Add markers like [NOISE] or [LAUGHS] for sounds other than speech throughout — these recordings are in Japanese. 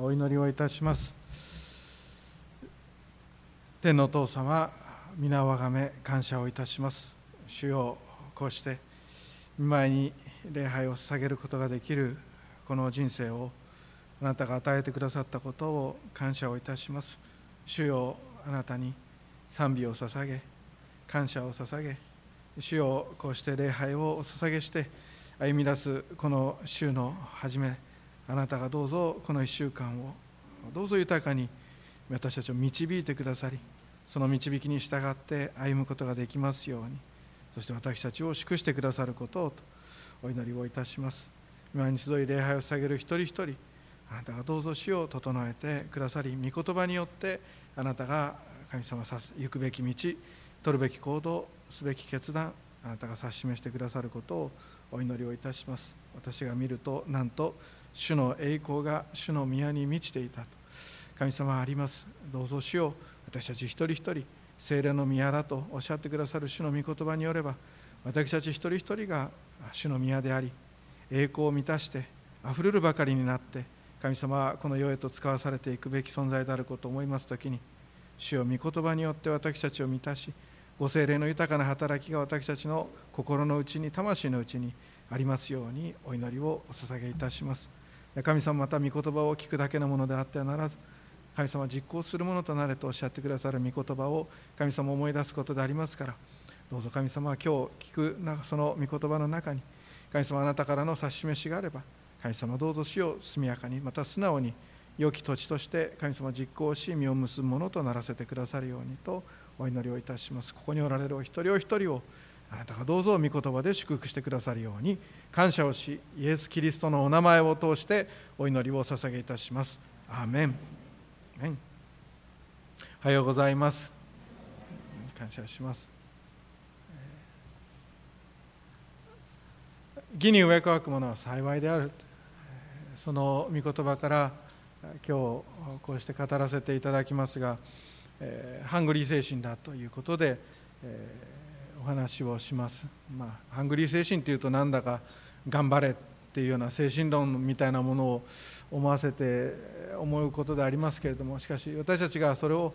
お祈りをいたします。天のお父様皆をあがめ感謝をいたします。主よこうして見舞いに礼拝を捧げることができるこの人生をあなたが与えてくださったことを感謝をいたします。主よあなたに賛美を捧げ感謝を捧げ。主よこうして礼拝をお捧げして歩み出すこの週の初めあなたがどうぞこの1週間をどうぞ豊かに私たちを導いてくださりその導きに従って歩むことができますようにそして私たちを祝してくださることをとお祈りをいたします。今に集い礼拝を捧げる一人一人あなたがどうぞ死を整えてくださり御言葉によってあなたが神様さす行くべき道取るべき行動すべき決断あなたが指し示してくださることをお祈りをいたします。私が見るとなんと主の栄光が主の宮に満ちていたと。神様あります。どうぞ主を私たち一人一人精霊の宮だとおっしゃってくださる主の御言葉によれば私たち一人一人が主の宮であり栄光を満たしてあふれるばかりになって神様はこの世へと使わされていくべき存在であることを思います時に主よ御言葉によって私たちを満たしご精霊の豊かな働きが私たちの心の内に魂の内にありますようにお祈りをお捧げいたします。神様また御言葉を聞くだけのものであってはならず神様実行するものとなれとおっしゃってくださる御言葉を神様思い出すことでありますからどうぞ神様は今日聞くその御言葉の中に神様あなたからの指し示しがあれば神様どうぞ死を速やかにまた素直に良き土地として神様実行し実を結ぶものとならせてくださるようにとお祈りをいたします。ここにおられるお一人お一人をあなたがどうぞ御言葉で祝福してくださるように感謝をしイエス・キリストのお名前を通してお祈りをお捧げいたします。アーメン。おはようございます。感謝します義に飢え渇くものは幸いである。その御言葉から今日こうして語らせていただきますが、えハングリー精神だということで、えお話をします、まあ、ハングリー精神っていうとなんだか頑張れっていうような精神論みたいなものを思わせて思うことでありますけれどもしかし私たちがそれを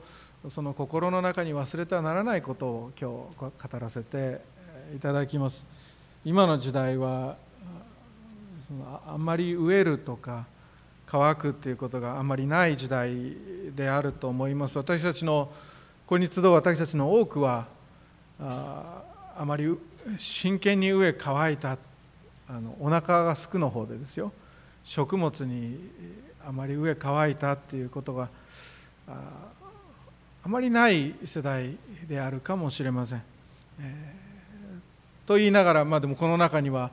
その心の中に忘れてはならないことを今日語らせていただきます。今の時代はそのあんまり飢えるとか乾くっていうことがあまりない時代であると思います私たちのここに集う私たちの多くはああまり真剣に飢え乾いたあのお腹がすくの方でですよ食物にあまり上乾いたっていうことがあまりない世代であるかもしれません。えー、と言いながら、まあ、でもこの中には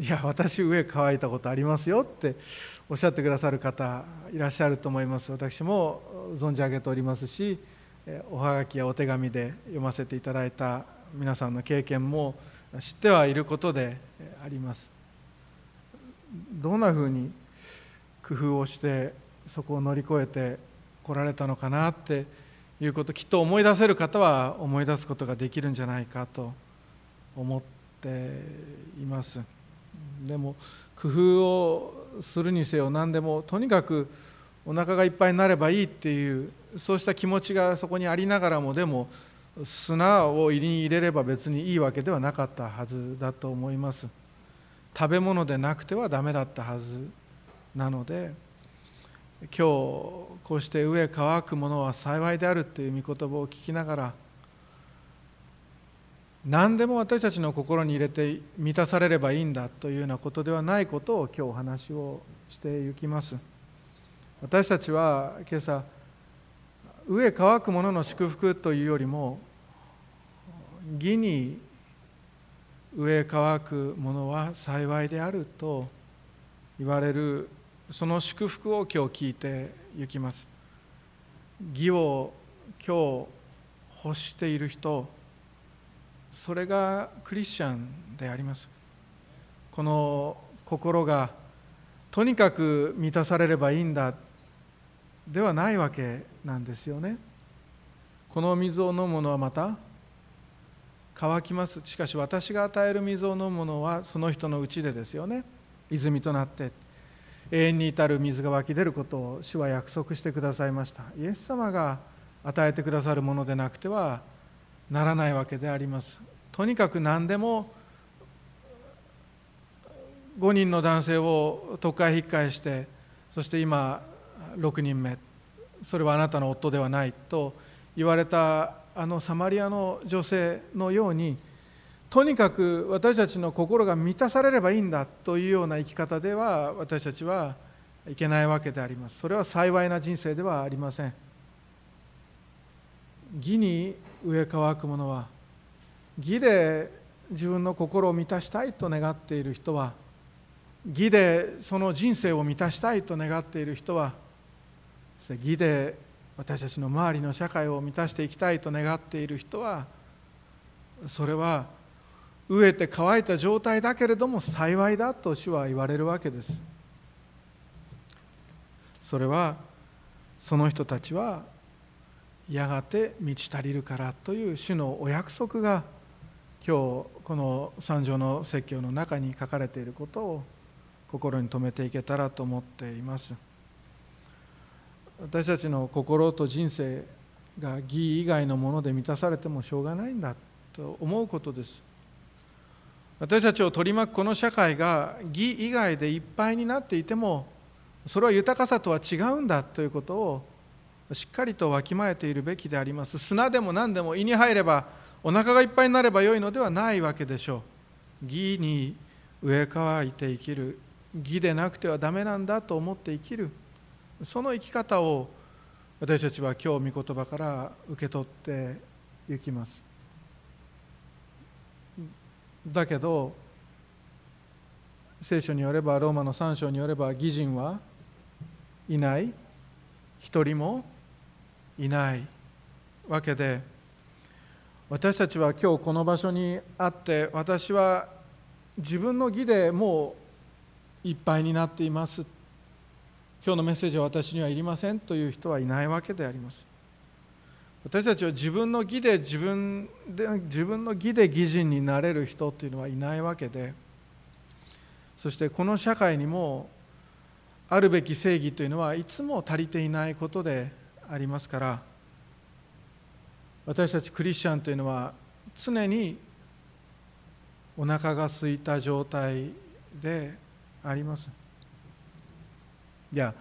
いや私上乾いたことありますよっておっしゃってくださる方いらっしゃると思います。私も存じ上げておりますしおはがきやお手紙で読ませていただいた皆さんの経験も知ってはいることであります。どんなふうに工夫をしてそこを乗り越えてこられたのかなっていうこときっと思い出せる方は思い出すことができるんじゃないかと思っています。でも工夫をするにせよ何でもとにかくお腹がいっぱいになればいいっていうそうした気持ちがそこにありながらもでも砂を入りに入れれば別にいいわけではなかったはずだと思います。食べ物でなくてはダメだったはずなので今日こうして上乾くものは幸いであるという御言葉を聞きながら何でも私たちの心に入れて満たされればいいんだというようなことではないことを今日お話をしていきます。私たちは今朝上乾くものの祝福というよりも義に上乾くものは幸いであると言われるその祝福を今日聞いていきます。義を今日欲している人それがクリスチャンであります。この心がとにかく満たされればいいんだではないわけなんですよね。この水を飲む者はまた乾きます。しかし私が与える水を飲む者はその人のうちでですよね。泉となって。永遠に至る水が湧き出ることを主は約束してくださいました。イエス様が与えてくださるものでなくてはならないわけであります。とにかく何でも5人の男性を特会引っ返してそして今6人目。それはあなたの夫ではないと言われたあのサマリアの女性のようにとにかく私たちの心が満たされればいいんだというような生き方では私たちはいけないわけであります。それは幸いな人生ではありません。義に植え乾く者は義で自分の心を満たしたいと願っている人は義でその人生を満たしたいと願っている人は義で私たちの周りの社会を満たしていきたいと願っている人はそれは飢えて乾いた状態だけれども幸いだと主は言われるわけです。それはその人たちはやがて満ち足りるからという主のお約束が今日この三条の説教の中に書かれていることを心に留めていけたらと思っています。私たちの心と人生が義以外のもので満たされてもしょうがないんだと思うことです。私たちを取り巻くこの社会が義以外でいっぱいになっていてもそれは豊かさとは違うんだということをしっかりとわきまえているべきであります。砂でも何でも胃に入ればお腹がいっぱいになればよいのではないわけでしょう。義に植え替いて生きる。義でなくてはダメなんだと思って生きる。その生き方を私たちは今日御言葉から受け取っていきます。だけど聖書によればローマの3章によれば義人はいない。一人もいないわけで私たちは今日この場所にあって私は自分の義でもういっぱいになっています。今日のメッセージは私にはいりませんという人はいないわけであります。私たちは自分の義で自分で自分の義で義人になれる人というのはいないわけでそしてこの社会にもあるべき正義というのはいつも足りていないことでありますから私たちクリスチャンというのは常にお腹が空いた状態であります。いや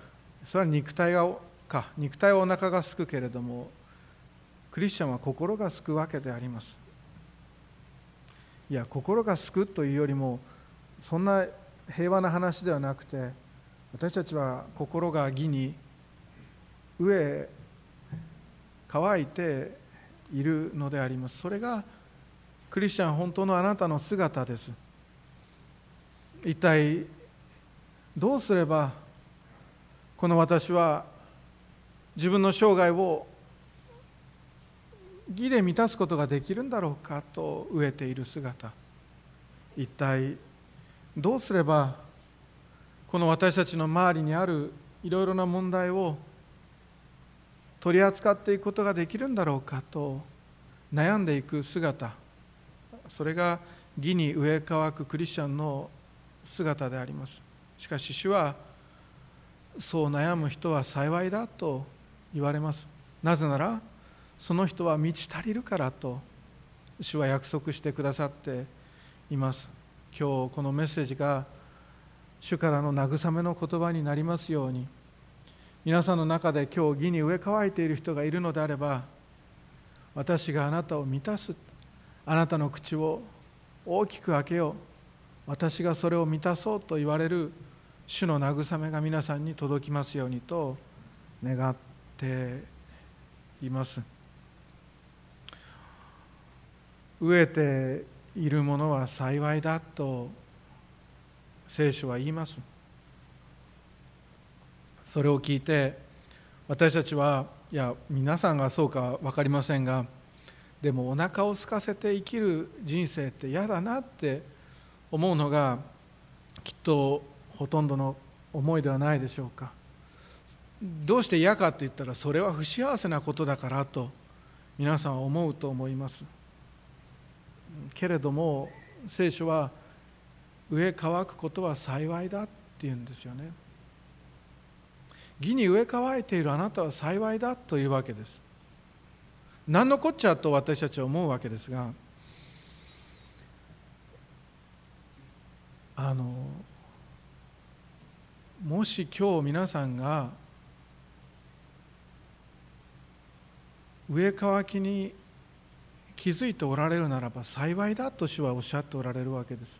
それは肉体がか肉体はお腹がすくけれどもクリスチャンは心がすくわけであります。いや心がすくというよりもそんな平和な話ではなくて私たちは心が義に飢え乾いているのであります。それがクリスチャン本当のあなたの姿です。一体どうすればこの私は自分の生涯を義で満たすことができるんだろうかと飢えている姿。一体どうすればこの私たちの周りにあるいろいろな問題を取り扱っていくことができるんだろうかと悩んでいく姿。それが義に植え替くクリスチャンの姿であります。しかし主はそう悩む人は幸いだと言われます。なぜならその人は満ち足りるからと主は約束してくださっています。今日このメッセージが主からの慰めの言葉になりますように皆さんの中で今日義に植え替えている人がいるのであれば私があなたを満たすあなたの口を大きく開けよう私がそれを満たそうと言われる主の慰めが皆さんに届きますようにと願っています。飢えているものは幸いだと聖書は言います。それを聞いて私たちはいや皆さんがそうか分かりませんがでもお腹を空かせて生きる人生って嫌だなって思うのがきっとほとんどの思いではないでしょうか。どうして嫌かって言ったらそれは不幸せなことだからと皆さんは思うと思います。けれども聖書は植え乾くことは幸いだっていうんですよね。義に植え替えているあなたは幸いだというわけです。何のこっちゃと私たちは思うわけですがあのもし今日皆さんが植え替きに気づいておられるならば幸いだと主はおっしゃっておられるわけです。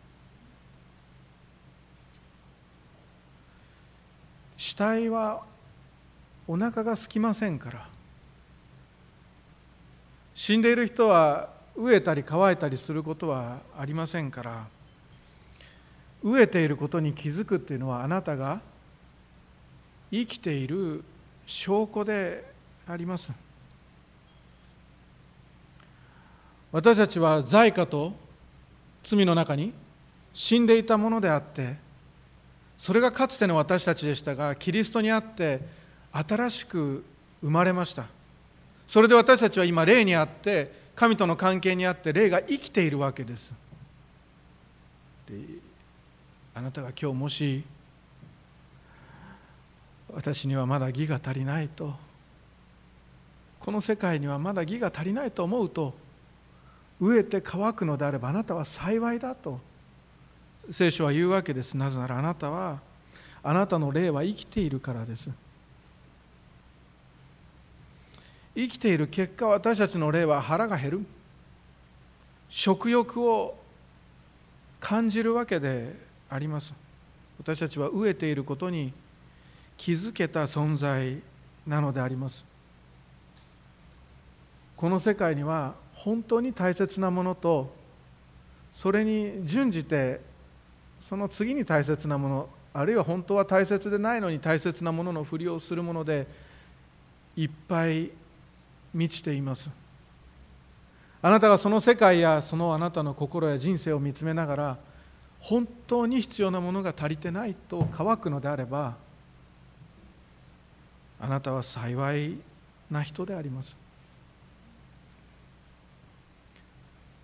死体はお腹が空きませんから。死んでいる人は飢えたり乾いたりすることはありませんから。飢えていることに気づくっていうのはあなたが生きている証拠であります。私たちは罪過と罪の中に死んでいたものであってそれがかつての私たちでしたがキリストにあって新しく生まれました。それで私たちは今霊にあって神との関係にあって霊が生きているわけです。であなたが今日もし私にはまだ義が足りないとこの世界にはまだ義が足りないと思うと飢えて乾くのであればあなたは幸いだと聖書は言うわけです。なぜならあなたはあなたの霊は生きているからです。生きている結果私たちの霊は腹が減る。食欲を感じるわけであります。私たちは飢えていることに気づけた存在なのであります。この世界には本当に大切なものとそれに準じてその次に大切なものあるいは本当は大切でないのに大切なもののふりをするものでいっぱい満ちています。あなたがその世界やそのあなたの心や人生を見つめながら本当に必要なものが足りてないと乾くのであればあなたは幸いな人であります。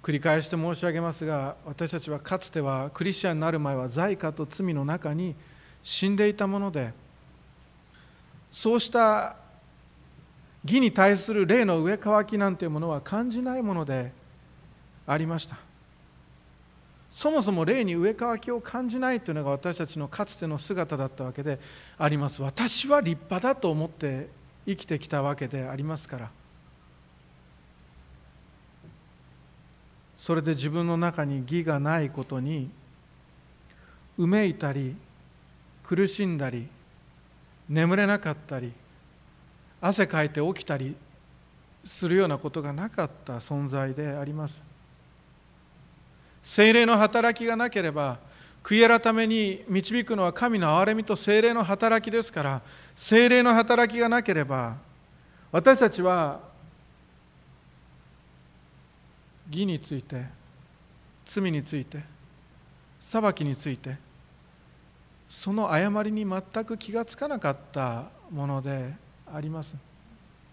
繰り返して申し上げますが私たちはかつてはクリスチャンになる前は罪過と罪の中に死んでいたものでそうした義に対する霊の植え替きなんていうものは感じないものでありました。そもそも霊に植え替きを感じないというのが私たちのかつての姿だったわけであります。私は立派だと思って生きてきたわけでありますからそれで自分の中に義がないことにうめいたり苦しんだり眠れなかったり汗かいて起きたりするようなことがなかった存在であります。精霊の働きがなければ悔い改めに導くのは神の憐れみと精霊の働きですから精霊の働きがなければ私たちは義について罪について裁きについてその誤りに全く気がつかなかったものであります。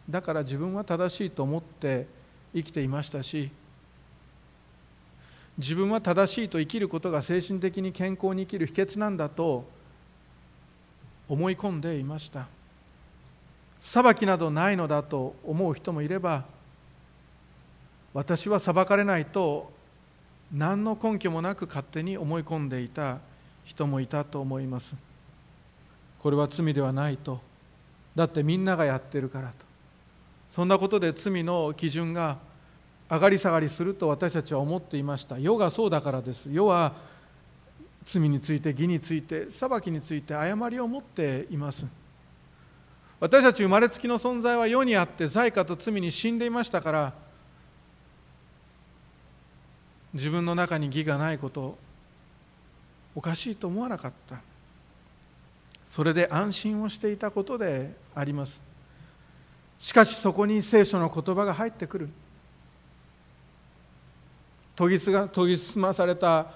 だから自分は正しいと思って生きていましたし自分は正しいと生きることが精神的に健康に生きる秘訣なんだと思い込んでいました。裁きなどないのだと思う人もいれば私は裁かれないと何の根拠もなく勝手に思い込んでいた人もいたと思います。これは罪ではないと。だってみんながやってるからと。そんなことで罪の基準が上がり下がりすると私たちは思っていました。世がそうだからです。世は罪について義について裁きについて誤りを持っています。私たち生まれつきの存在は世にあって罪過と罪に死んでいましたから自分の中に義がないことおかしいと思わなかった。それで安心をしていたことであります。しかしそこに聖書の言葉が入ってくる。研ぎが研ぎ澄まされた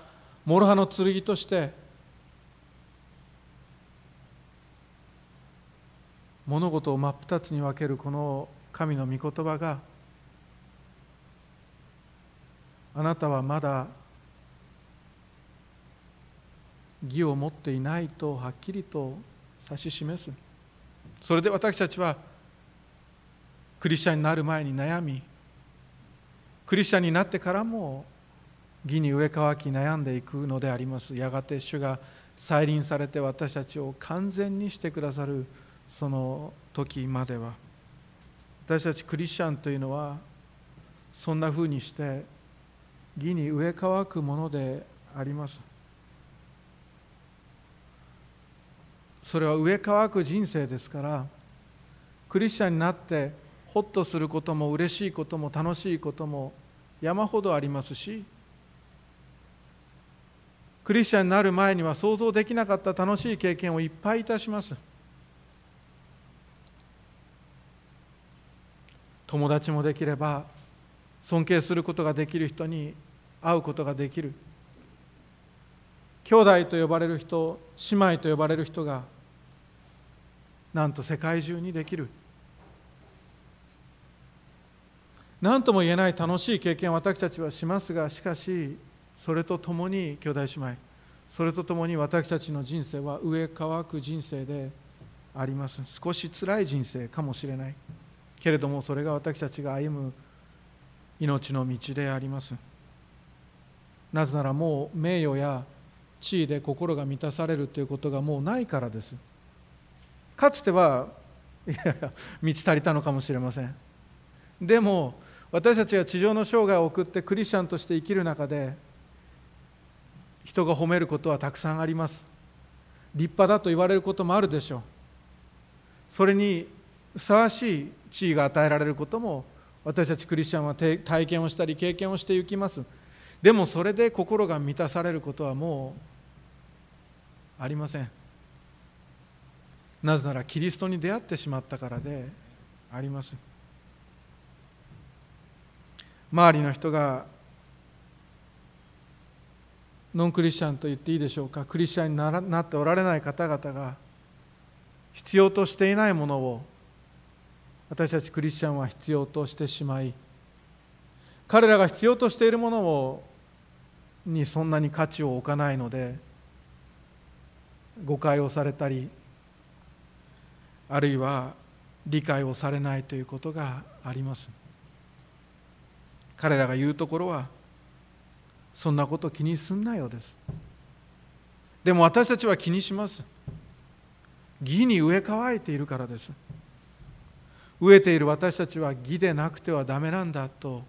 諸刃の剣として物事を真っ二つに分けるこの神の御言葉があなたはまだ義を持っていないとはっきりと指し示す。それで私たちはクリスチャンになる前に悩みクリスチャンになってからも義に植え替き悩んでいくのであります。やがて主が再臨されて私たちを完全にしてくださるその時までは。私たちクリスチャンというのはそんなふうにして義に植え替くものであります。それは植え替く人生ですからクリスチャンになってホッとすることも嬉しいことも楽しいことも山ほどありますしクリスチャンになる前には想像できなかった楽しい経験をいっぱいいたします。友達もできれば尊敬することができる人に会うことができる。兄弟と呼ばれる人姉妹と呼ばれる人がなんと世界中にできる。何とも言えない楽しい経験を私たちはしますがしかしそれとともに兄弟姉妹それとともに私たちの人生は上乾く人生であります。少し辛い人生かもしれない。けれどもそれが私たちが歩む命の道であります。なぜならもう名誉や地位で心が満たされるということがもうないからです。かつてはいやいや満ち足りたのかもしれません。でも私たちが地上の生涯を送ってクリスチャンとして生きる中で人が褒めることはたくさんあります。立派だと言われることもあるでしょう。それにふさわしい地位が与えられることも私たちクリスチャンは体験をしたり経験をしていきます。でもそれで心が満たされることはもうありません。なぜならキリストに出会ってしまったからであります。周りの人がノンクリスチャンと言っていいでしょうかクリスチャンになっておられない方々が必要としていないものを私たちクリスチャンは必要としてしまい彼らが必要としているものをにそんなに価値を置かないので誤解をされたりあるいは理解をされないということがあります。彼らが言うところはそんなこと気にすんなようです。でも私たちは気にします。義に植え替えているからです。飢えている私たちは義でなくてはダメなんだと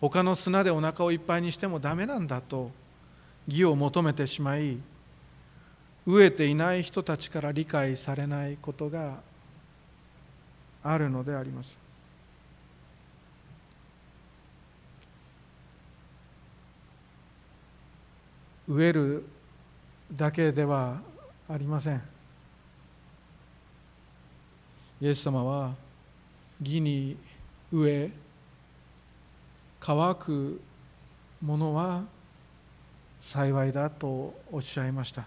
他の砂でお腹をいっぱいにしてもダメなんだと義を求めてしまい飢えていない人たちから理解されないことがあるのであります。植えるだけではありません。イエス様は義に植え乾くものは幸いだとおっしゃいました。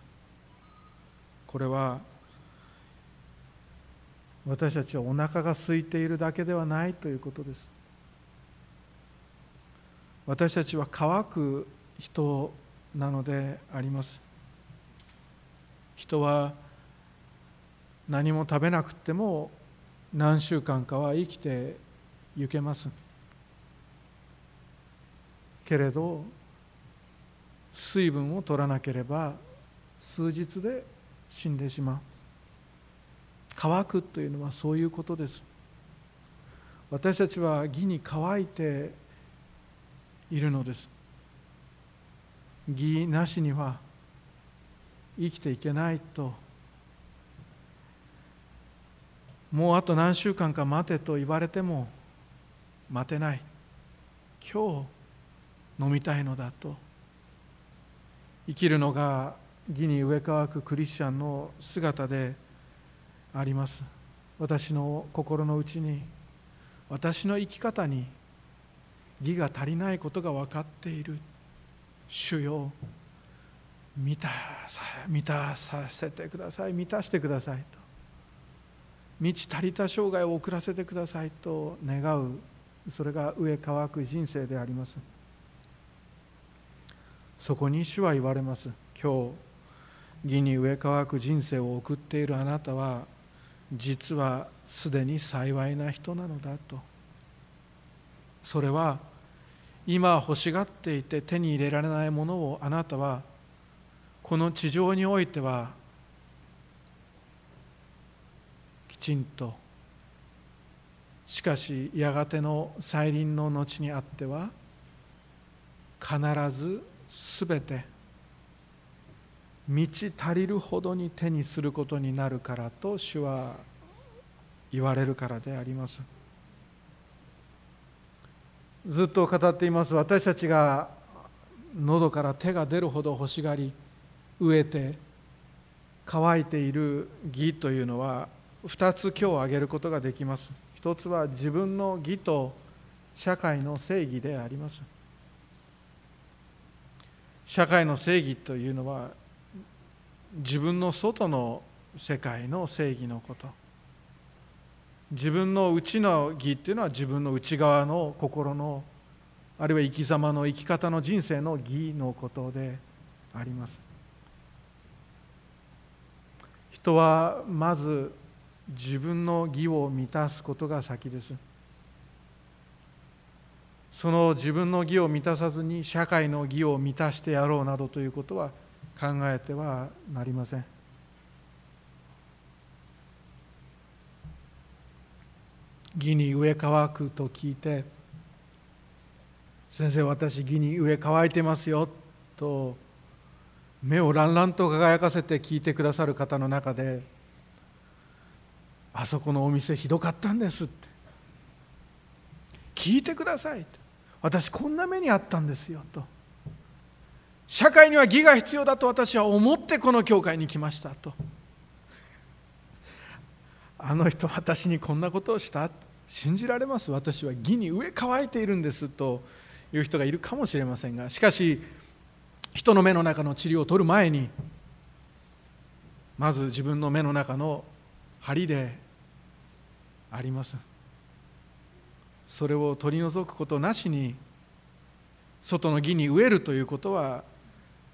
これは私たちはお腹が空いているだけではないということです。私たちは乾く人なのであります。人は何も食べなくても何週間かは生きてゆけます。けれど水分を取らなければ数日で死んでしまう。乾くというのはそういうことです。私たちは義に乾いているのです。義なしには生きていけないと。もうあと何週間か待てと言われても待てない。今日飲みたいのだと。生きるのが義に植え替くクリスチャンの姿であります。私の心の内に私の生き方に義が足りないことが分かっている。主よ満たさ満たさせてください。満たしてくださいと。満ち足りた生涯を送らせてくださいと願う。それが上乾く人生であります。そこに主は言われます。今日義に植え替く人生を送っているあなたは実はすでに幸いな人なのだと。それは今欲しがっていて手に入れられないものをあなたはこの地上においてはきちんと。しかしやがての再臨の後にあっては必ずすべて満ち足りるほどに手にすることになるからと主は言われるからであります。ずっと語っています。私たちが喉から手が出るほど欲しがり飢えて乾いている義というのは2つ今日挙げることができます。一つは自分の義と社会の正義であります。社会の正義というのは自分の外の世界の正義のこと。自分の内の義っていうのは自分の内側の心のあるいは生き様の生き方の人生の義のことであります。人はまず自分の義を満たすことが先です。その自分の義を満たさずに社会の義を満たしてやろうなどということは考えてはなりません義に植え乾くと聞いて先生私義に植え乾いてますよと目をランランと輝かせて聞いてくださる方の中であそこのお店ひどかったんですって聞いてください私こんな目にあったんですよと。社会には義が必要だと私は思ってこの教会に来ましたと。あの人私にこんなことをした？信じられます？私は義に植え乾いているんですという人がいるかもしれませんが。しかし人の目の中の治療を取る前にまず自分の目の中の針であります。それを取り除くことなしに外の義に飢えるということは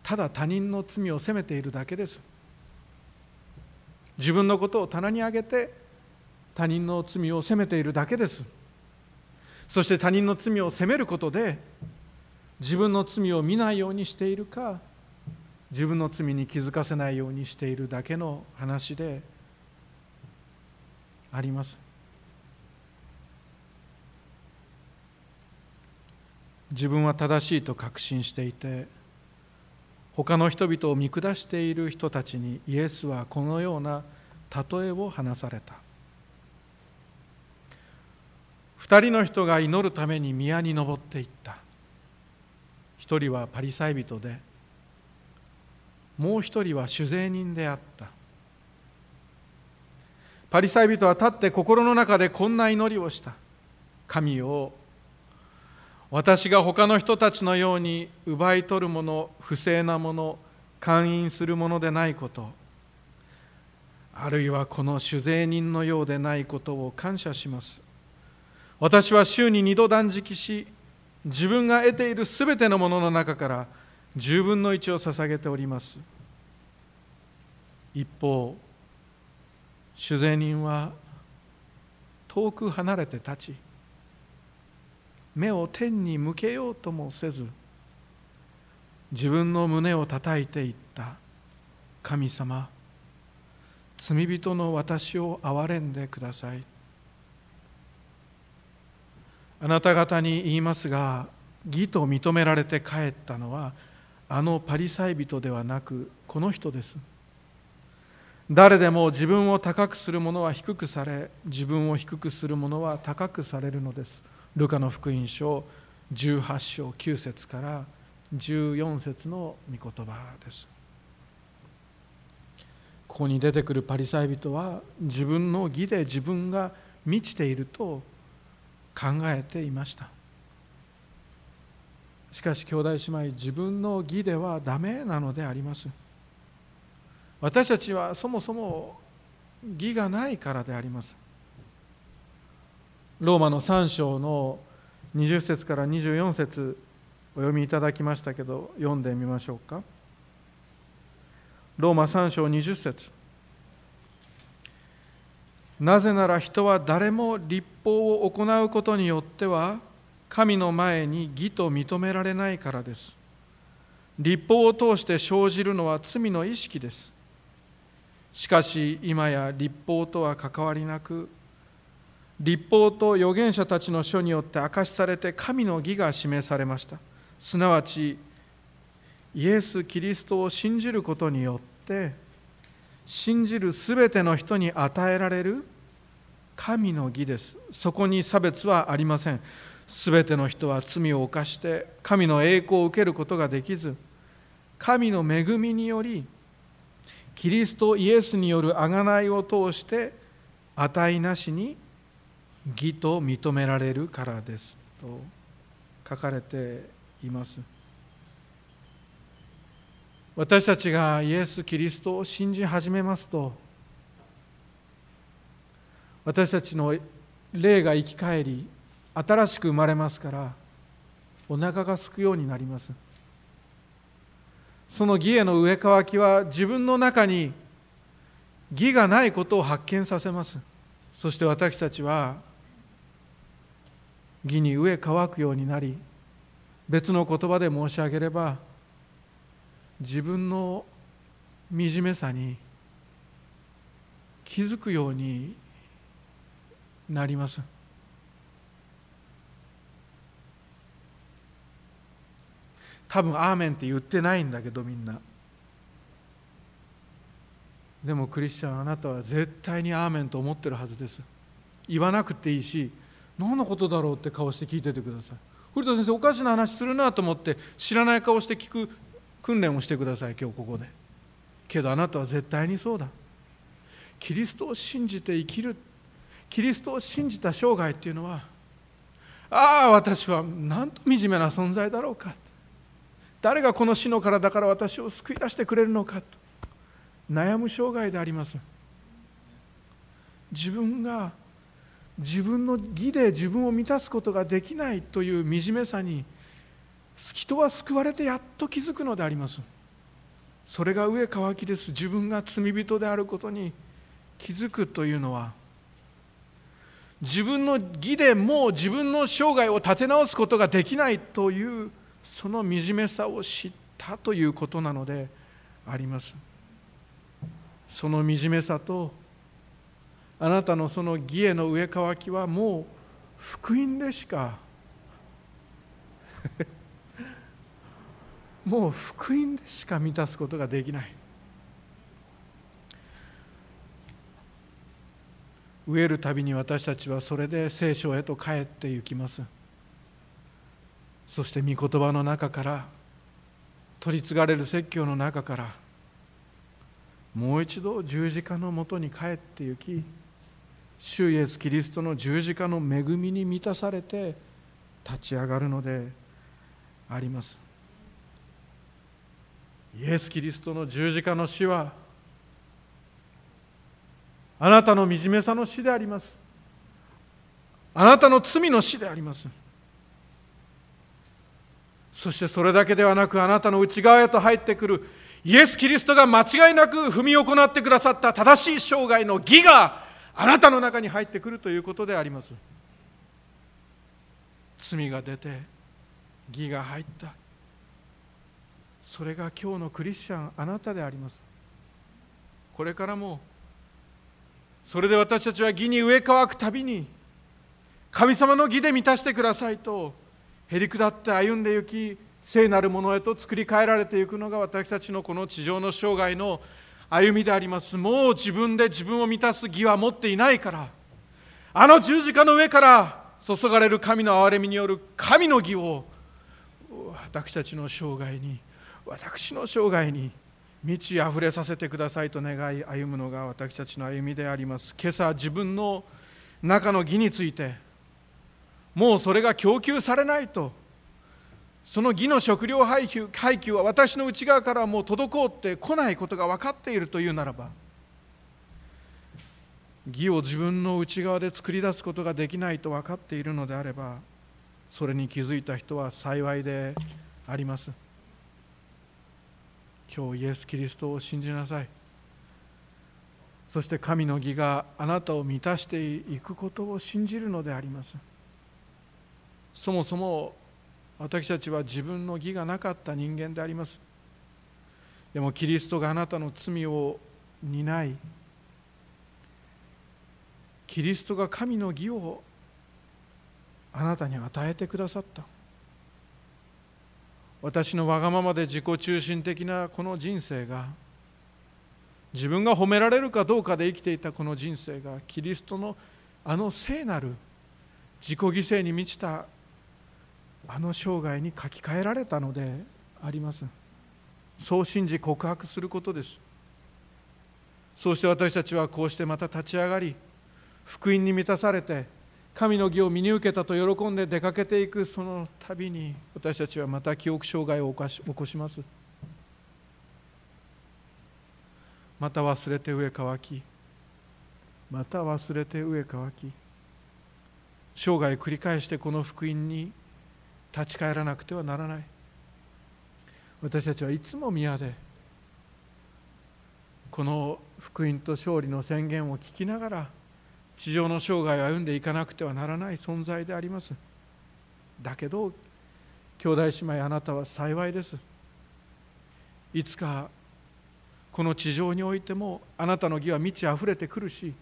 ただ他人の罪を責めているだけです。自分のことを棚に上げて他人の罪を責めているだけです。そして他人の罪を責めることで自分の罪を見ないようにしているか自分の罪に気づかせないようにしているだけの話であります。自分は正しいと確信していて他の人々を見下している人たちにイエスはこのような例えを話された。二人の人が祈るために宮に登っていった。一人はパリサイ人でもう一人は酒税人であった。パリサイ人は立って心の中でこんな祈りをした。神を私が他の人たちのように奪い取るもの不正なもの勧誘するものでないことあるいはこの酒税人のようでないことを感謝します。私は週に二度断食し自分が得ているすべてのものの中から10分の1を捧げております。一方酒税人は遠く離れて立ち目を天に向けようともせず自分の胸を叩いていった神様罪人の私を憐れんでください。あなた方に言いますが義と認められて帰ったのはあのパリサイ人ではなくこの人です。誰でも自分を高くする者は低くされ自分を低くする者は高くされるのです。ルカの福音書18章9節から14節の御言葉です。ここに出てくるパリサイ人は自分の義で自分が満ちていると考えていました。しかし兄弟姉妹自分の義ではダメなのであります。私たちはそもそも義がないからであります。ローマの3章の20節から24節お読みいただきましたけど読んでみましょうか。ローマ3章20節。なぜなら人は誰も立法を行うことによっては神の前に義と認められないからです。立法を通して生じるのは罪の意識です。しかし今や立法とは関わりなく立法と預言者たちの書によって明かしされて神の義が示されました。すなわちイエス・キリストを信じることによって信じるすべての人に与えられる神の義です。そこに差別はありません。すべての人は罪を犯して神の栄光を受けることができず神の恵みによりキリストイエスによる贖いを通して値なしに義と認められるからですと書かれています。私たちがイエス・キリストを信じ始めますと私たちの霊が生き返り新しく生まれますからお腹がすくようになります。その義への植え替きは自分の中に義がないことを発見させます。そして私たちは義に植え乾くようになり別の言葉で申し上げれば自分の惨めさに気づくようになります。多分アーメンって言ってないんだけどみんな。でもクリスチャンあなたは絶対にアーメンと思ってるはずです。言わなくていいし何のことだろうって顔して聞いててください。古田先生おかしな話するなと思って知らない顔して聞く訓練をしてください今日ここで。けどあなたは絶対にそうだ。キリストを信じて生きる。キリストを信じた生涯っていうのはああ私はなんと惨めな存在だろうか。誰がこの死の体から私を救い出してくれるのか。と悩む生涯であります。自分が自分の義で自分を満たすことができないという惨めさに人は救われてやっと気づくのであります。それが上乾きです。自分が罪人であることに気づくというのは自分の義でもう自分の生涯を立て直すことができないというその惨めさを知ったということなのであります。その惨めさとあなたのその義への植え替きはもう福音でしか [LAUGHS] もう福音でしか満たすことができない。植えるたびに私たちはそれで聖書へと帰ってゆきます。そして御言葉の中から取り継がれる説教の中からもう一度十字架のもとに帰ってゆき主イエス・キリストの十字架の恵みに満たされて立ち上がるのであります。イエス・キリストの十字架の死はあなたの惨めさの死であります。あなたの罪の死であります。そしてそれだけではなくあなたの内側へと入ってくるイエス・キリストが間違いなく踏み行ってくださった正しい生涯の義があなたの中に入ってくるということであります。罪が出て義が入った。それが今日のクリスチャンあなたであります。これからもそれで私たちは義に植え替わくたびに神様の義で満たしてくださいとへり下って歩んで行き聖なるものへと作り変えられていくのが私たちのこの地上の生涯の歩みであります。もう自分で自分を満たす義は持っていないから。あの十字架の上から注がれる神の憐れみによる神の義を私たちの生涯に私の生涯に満ち溢れさせてくださいと願い歩むのが私たちの歩みであります。今朝自分の中の義についてもうそれが供給されないとその義の食料配給配給は私の内側からもう滞ってこないことが分かっているというならば義を自分の内側で作り出すことができないと分かっているのであればそれに気づいた人は幸いであります。今日イエス・キリストを信じなさい。そして神の義があなたを満たしていくことを信じるのであります。そもそも私たちは自分の義がなかった人間であります。でもキリストがあなたの罪を担いキリストが神の義をあなたに与えてくださった。私のわがままで自己中心的なこの人生が自分が褒められるかどうかで生きていたこの人生がキリストのあの聖なる自己犠牲に満ちたあの生涯に書き換えられたのであります。そう信じ告白することです。そうして私たちはこうしてまた立ち上がり福音に満たされて神の義を身に受けたと喜んで出かけていくその度に私たちはまた記憶障害を起こします。また忘れて上乾き。また忘れて上乾き。生涯繰り返してこの福音に立ち返らなくてはならない。私たちはいつも宮でこの福音と勝利の宣言を聞きながら地上の生涯を歩んでいかなくてはならない存在であります。だけど兄弟姉妹あなたは幸いです。いつかこの地上においてもあなたの義は満ち溢れてくるし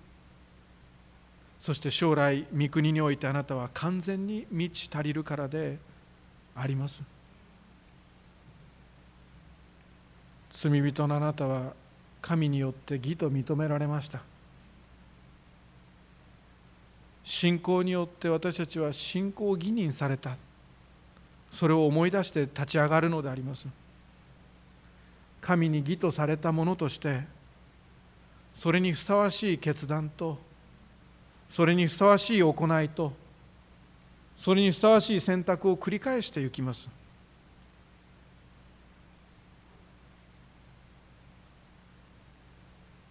そして将来御国においてあなたは完全に満ち足りるからであります。罪人のあなたは神によって義と認められました。信仰によって私たちは信仰を義認された。それを思い出して立ち上がるのであります。神に義とされたものとしてそれにふさわしい決断とそれにふさわしい行いとそれにふさわしい選択を繰り返していきます。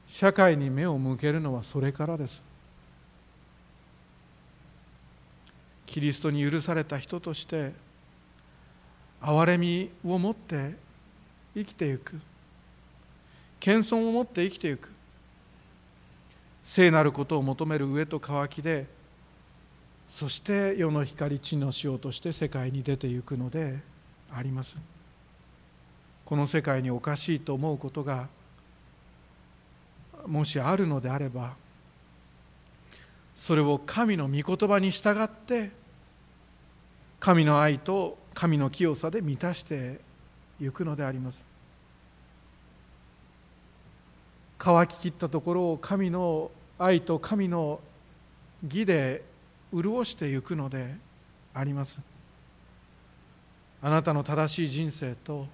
社会に目を向けるのはそれからです。キリストに許された人として憐れみを持って生きていく。謙遜を持って生きていく。聖なることを求める上と渇きでそして世の光地の塩として世界に出ていくのであります。この世界におかしいと思うことがもしあるのであればそれを神の御言葉に従って神の愛と神の清さで満たしていくのであります。乾ききったところを神の愛と神の義で潤していくのであります。あなたの正しい人生と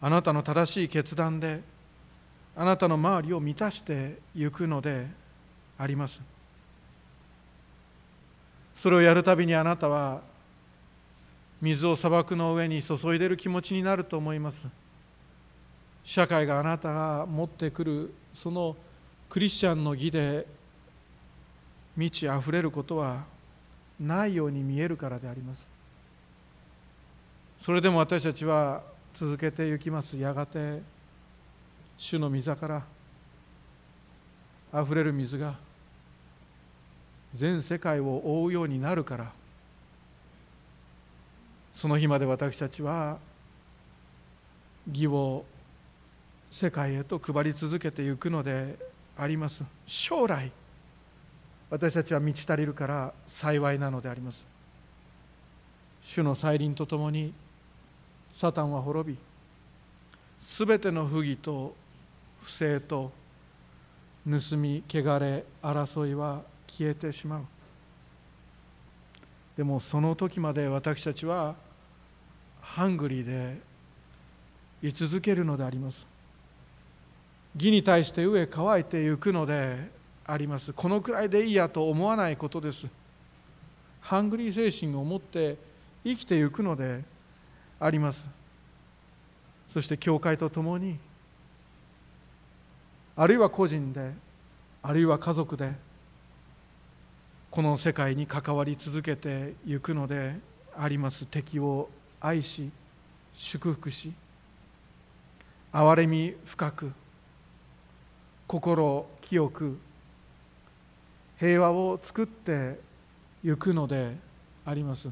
あなたの正しい決断であなたの周りを満たしていくのであります。それをやるたびにあなたは水を砂漠の上に注いでる気持ちになると思います。社会があなたが持ってくるそのクリスチャンの義で満ち溢れることはないように見えるからであります。それでも私たちは続けていきます。やがて主の御座からあふれる水が全世界を覆うようになるからその日まで私たちは義を世界へと配り続けていくのであります。将来私たちは満ち足りるから幸いなのであります。主の再臨とともにサタンは滅びすべての不義と不正と盗み汚れ争いは消えてしまう。でもその時まで私たちはハングリーで居続けるのであります。義に対して上乾いていくのであります。このくらいでいいやと思わないことです。ハングリー精神を持って生きていくのであります。そして教会と共にあるいは個人であるいは家族でこの世界に関わり続けていくのであります。敵を愛し祝福し憐れみ深く心清く平和を作ってゆくのであります。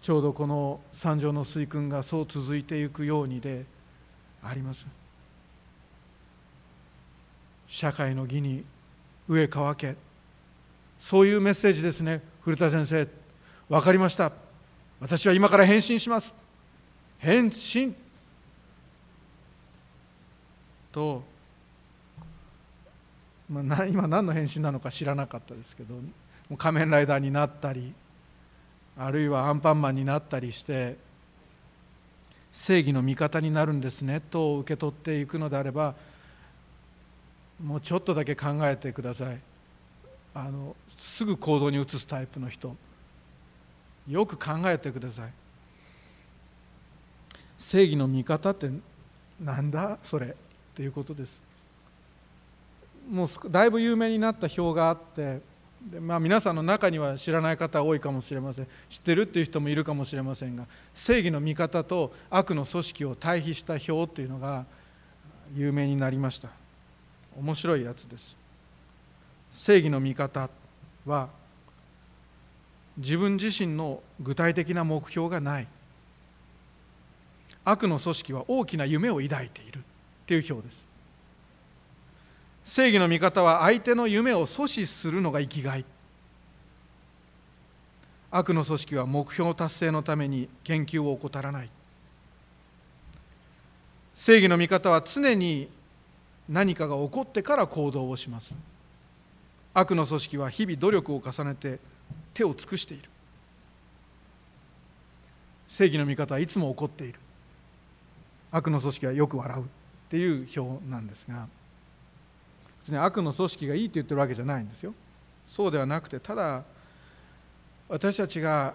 ちょうどこの三条の水訓がそう続いていくようにであります。社会の義に上乾け。そういうメッセージですね。古田先生分かりました。私は今から返信します。返信と、まあ、[LAUGHS] 今何の返信なのか知らなかったですけど仮面ライダーになったりあるいはアンパンマンになったりして正義の味方になるんですねと受け取っていくのであればもうちょっとだけ考えてください。あのすぐ行動に移すタイプの人。よく考えてください。正義の味方ってなんだそれっていうことです。もうだいぶ有名になった表があってで、まあ、皆さんの中には知らない方多いかもしれません。知ってるっていう人もいるかもしれませんが正義の味方と悪の組織を対比した表っていうのが有名になりました。面白いやつです。正義の味方は自分自身の具体的な目標がない。悪の組織は大きな夢を抱いているっていう表です。正義の味方は相手の夢を阻止するのが生きがい。悪の組織は目標達成のために研究を怠らない。正義の味方は常に何かが起こってから行動をします。悪の組織は日々努力を重ねて手を尽くしている。正義の味方はいつも怒っている。悪の組織はよく笑うっていう表なんですが。別に悪の組織がいいって言ってるわけじゃないんですよ。そうではなくてただ私たちが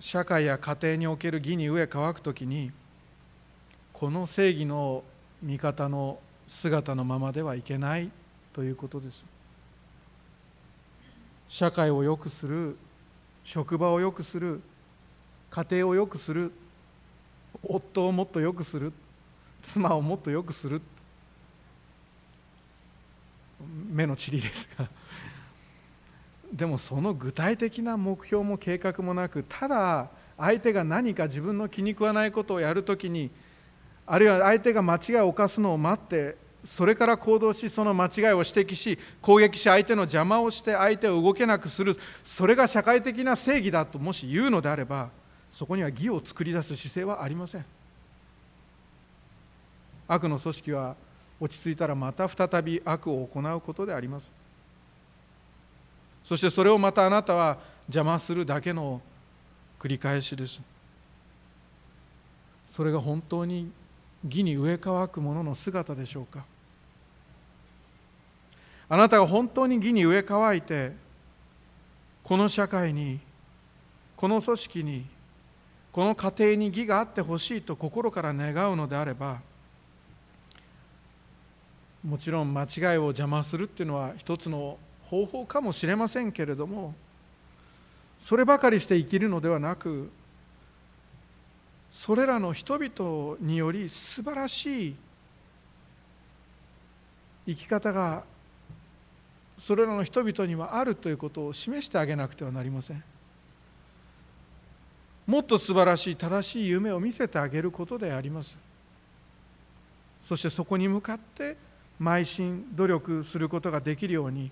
社会や家庭における義に飢え乾く時にこの正義の味方の姿のままではいけないということです。社会を良くする職場を良くする家庭を良くする夫をもっと良くする妻をもっと良くする目の塵ですが。[LAUGHS] でもその具体的な目標も計画もなくただ相手が何か自分の気に食わないことをやるときにあるいは相手が間違いを犯すのを待ってそれから行動しその間違いを指摘し攻撃し相手の邪魔をして相手を動けなくするそれが社会的な正義だともし言うのであればそこには義を作り出す姿勢はありません。悪の組織は落ち着いたらまた再び悪を行うことであります。そしてそれをまたあなたは邪魔するだけの繰り返しです。それが本当に義に植え乾くものの姿でしょうか。あなたが本当に義に植え乾いてこの社会にこの組織にこの家庭に義があってほしいと心から願うのであればもちろん間違いを邪魔するっていうのは一つの方法かもしれませんけれどもそればかりして生きるのではなくそれらの人々により素晴らしい生き方がそれらの人々にはあるということを示してあげなくてはなりません。もっと素晴らしい正しい夢を見せてあげることであります。そしてそこに向かって邁進努力することができるように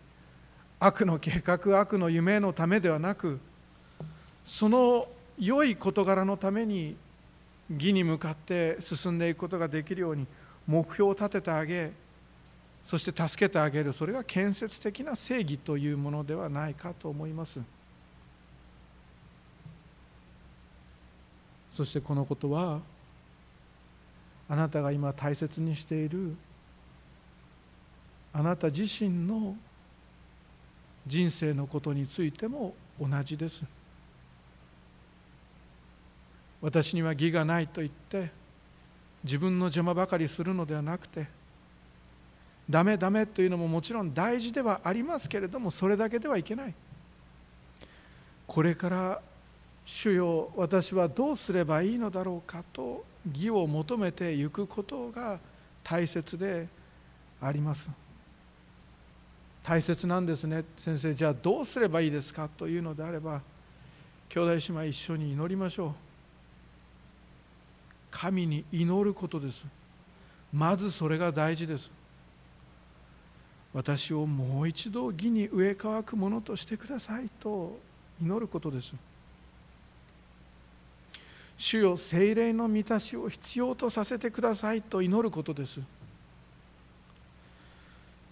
悪の計画悪の夢のためではなくその良い事柄のために義に向かって進んでいくことができるように目標を立ててあげそして助けてあげる。それが建設的な正義というものではないかと思います。そしてこのことはあなたが今大切にしているあなた自身の人生のことについても同じです。私には義がないと言って自分の邪魔ばかりするのではなくてダメダメというのももちろん大事ではありますけれどもそれだけではいけない。これから主よ私はどうすればいいのだろうかと義を求めていくことが大切であります。大切なんですね。先生じゃあどうすればいいですかというのであれば兄弟姉妹一緒に祈りましょう。神に祈ることです。まずそれが大事です。私をもう一度義に植え替わくものとしてくださいと祈ることです。主よ精霊の満たしを必要とさせてくださいと祈ることです。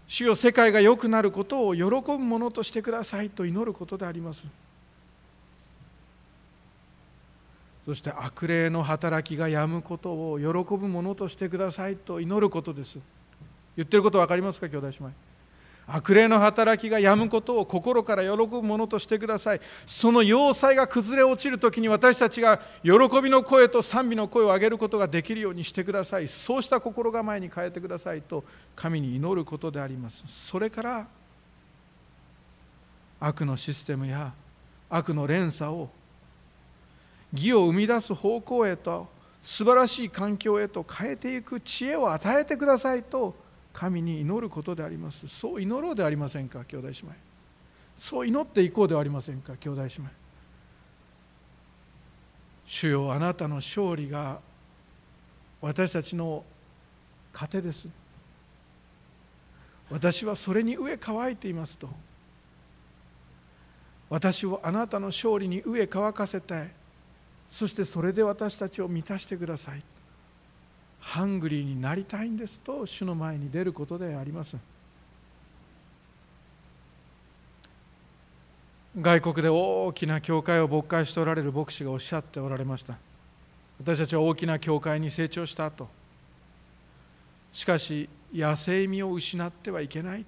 主よ世界が良くなることを喜ぶものとしてくださいと祈ることであります。そして悪霊の働きがやむことを喜ぶものとしてくださいと祈ることです。言ってること分かりますか？兄弟姉妹。悪霊の働きがやむことを心から喜ぶものとしてください。その要塞が崩れ落ちる時に私たちが喜びの声と賛美の声を上げることができるようにしてください。そうした心構えに変えてくださいと神に祈ることであります。それから悪のシステムや悪の連鎖を義を生み出す方向へと素晴らしい環境へと変えていく知恵を与えてくださいと神に祈ることであります。そう祈ろうではありませんか？兄弟姉妹。そう祈っていこうではありませんか？兄弟姉妹。主よあなたの勝利が私たちの糧です。私はそれに飢え乾いていますと。私をあなたの勝利に飢え乾かせたいそしてそれで私たちを満たしてください。ハングリーになりたいんですと主の前に出ることであります。外国で大きな教会を勃開しておられる牧師がおっしゃっておられました。私たちは大きな教会に成長したと。しかし野生味を失ってはいけない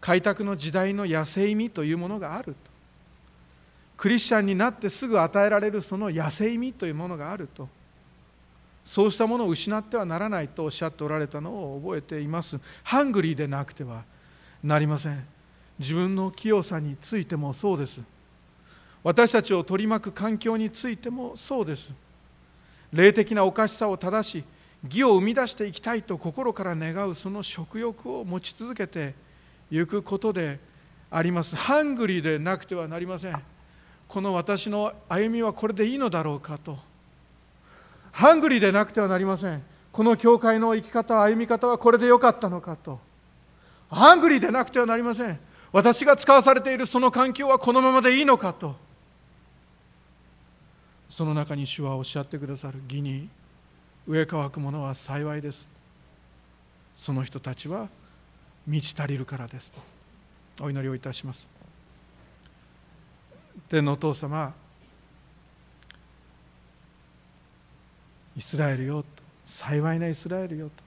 開拓の時代の野生味というものがあると。クリスチャンになってすぐ与えられるその野生味というものがあると。そうしたものを失ってはならないとおっしゃっておられたのを覚えています。ハングリーでなくてはなりません。自分の清さについてもそうです。私たちを取り巻く環境についてもそうです。霊的なおかしさを正し義を生み出していきたいと心から願うその食欲を持ち続けていくことであります。ハングリーでなくてはなりません。この私の歩みはこれでいいのだろうかと。ハングリーでなくてはなりません。この教会の生き方歩み方はこれでよかったのかと。ハングリーでなくてはなりません。私が遣わされているその環境はこのままでいいのかと。その中に主はおっしゃってくださる義に飢え渇くものは幸いです。その人たちは満ち足りるからですと。お祈りをいたします。天のお父様イスラエルよと。幸いなイスラエルよと。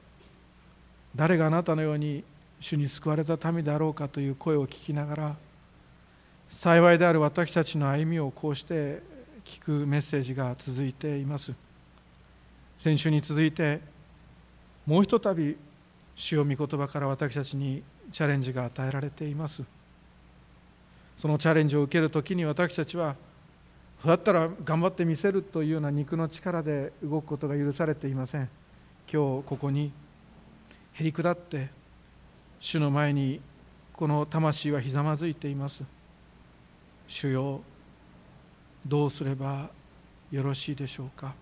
誰があなたのように主に救われた民であろうかという声を聞きながら幸いである私たちの歩みをこうして聞くメッセージが続いています。先週に続いてもうひとたび主よ御言葉から私たちにチャレンジが与えられています。そのチャレンジを受ける時に私たちはだったら頑張ってみせるというような肉の力で動くことが許されていません。今日ここにへり下って主の前にこの魂はひざまずいています。主よどうすればよろしいでしょうか。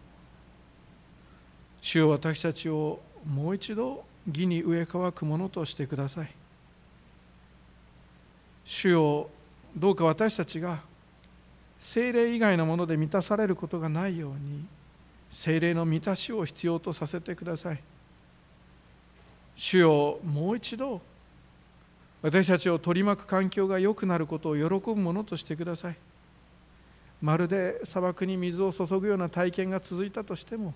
主よ私たちをもう一度義に植え替くものとしてください。主よどうか私たちが精霊以外のもので満たされることがないように精霊の満たしを必要とさせてください。主よもう一度私たちを取り巻く環境が良くなることを喜ぶものとしてください。まるで砂漠に水を注ぐような体験が続いたとしても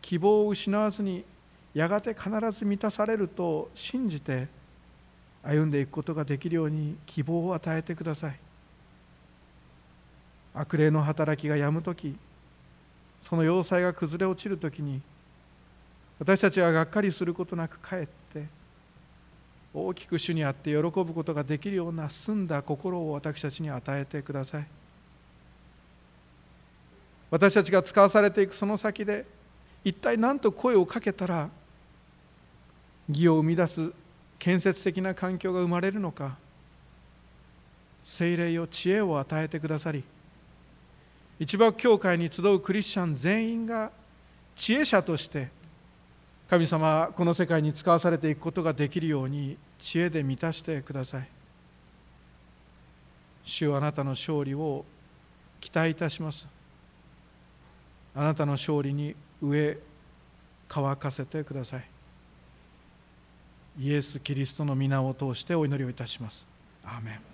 希望を失わずにやがて必ず満たされると信じて歩んでいくことができるように希望を与えてください。悪霊の働きがやむ時その要塞が崩れ落ちる時に私たちはがっかりすることなく帰って大きく主にあって喜ぶことができるような澄んだ心を私たちに与えてください。私たちが使わされていくその先で一体何と声をかけたら義を生み出す建設的な環境が生まれるのか精霊よ知恵を与えてくださり一幕教会に集うクリスチャン全員が知恵者として神様この世界に使わされていくことができるように知恵で満たしてください。主よあなたの勝利を期待いたします。あなたの勝利に植え乾かせてください。イエス・キリストの皆を通してお祈りをいたします。アーメン。